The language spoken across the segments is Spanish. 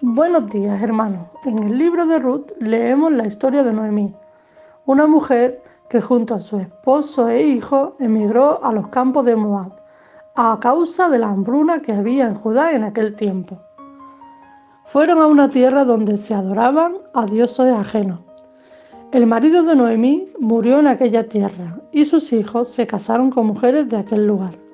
Buenos días, hermanos. En el libro de Ruth leemos la historia de Noemí, una mujer que junto a su esposo e hijo emigró a los campos de Moab a causa de la hambruna que había en Judá en aquel tiempo. Fueron a una tierra donde se adoraban a dioses ajenos. El marido de Noemí murió en aquella tierra y sus hijos se casaron con mujeres de aquel lugar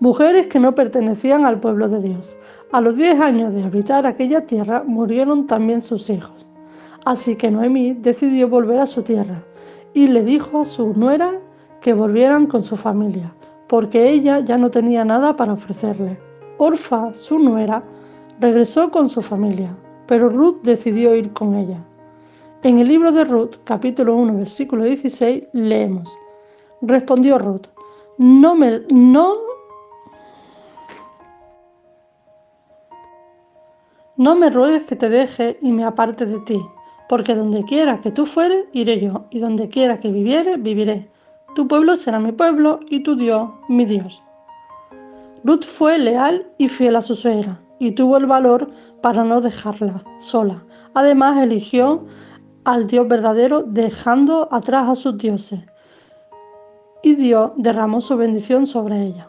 mujeres que no pertenecían al pueblo de Dios. A los diez años de habitar aquella tierra murieron también sus hijos. Así que Noemí decidió volver a su tierra y le dijo a su nuera que volvieran con su familia, porque ella ya no tenía nada para ofrecerle. Orfa, su nuera, regresó con su familia, pero Ruth decidió ir con ella. En el libro de Ruth, capítulo 1, versículo 16, leemos, respondió Ruth, no me, no No me ruegues que te deje y me aparte de ti, porque donde quiera que tú fueres, iré yo, y donde quiera que viviere, viviré. Tu pueblo será mi pueblo, y tu Dios, mi Dios. Ruth fue leal y fiel a su suegra, y tuvo el valor para no dejarla sola. Además, eligió al Dios verdadero, dejando atrás a sus dioses, y Dios derramó su bendición sobre ella.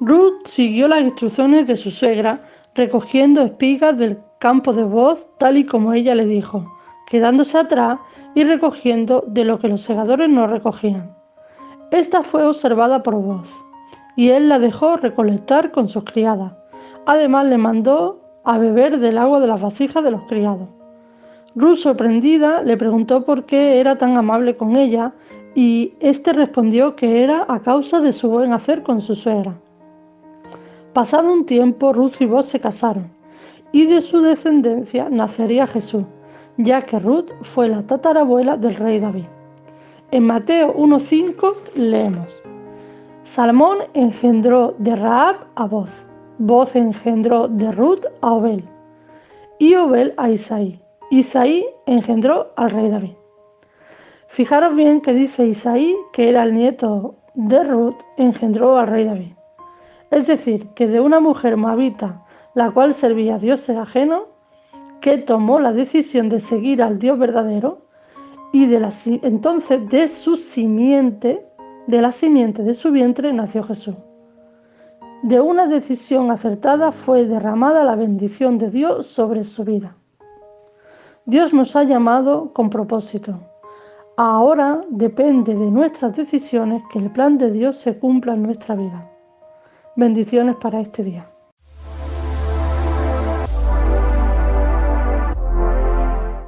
Ruth siguió las instrucciones de su suegra, recogiendo espigas del campo de voz, tal y como ella le dijo, quedándose atrás y recogiendo de lo que los segadores no recogían. Esta fue observada por voz, y él la dejó recolectar con sus criadas. Además le mandó a beber del agua de las vasijas de los criados. Ruth, sorprendida, le preguntó por qué era tan amable con ella, y éste respondió que era a causa de su buen hacer con su suegra. Pasado un tiempo, Ruth y Boz se casaron, y de su descendencia nacería Jesús, ya que Ruth fue la tatarabuela del rey David. En Mateo 1.5 leemos, Salmón engendró de Raab a Boz, Boz engendró de Ruth a Obel, y Obel a Isaí. Isaí engendró al rey David. Fijaros bien que dice Isaí, que era el nieto de Ruth, engendró al rey David. Es decir, que de una mujer moabita, la cual servía a dioses ajenos, que tomó la decisión de seguir al Dios verdadero, y de la, entonces de su simiente, de la simiente de su vientre, nació Jesús. De una decisión acertada fue derramada la bendición de Dios sobre su vida. Dios nos ha llamado con propósito. Ahora depende de nuestras decisiones que el plan de Dios se cumpla en nuestra vida. Bendiciones para este día.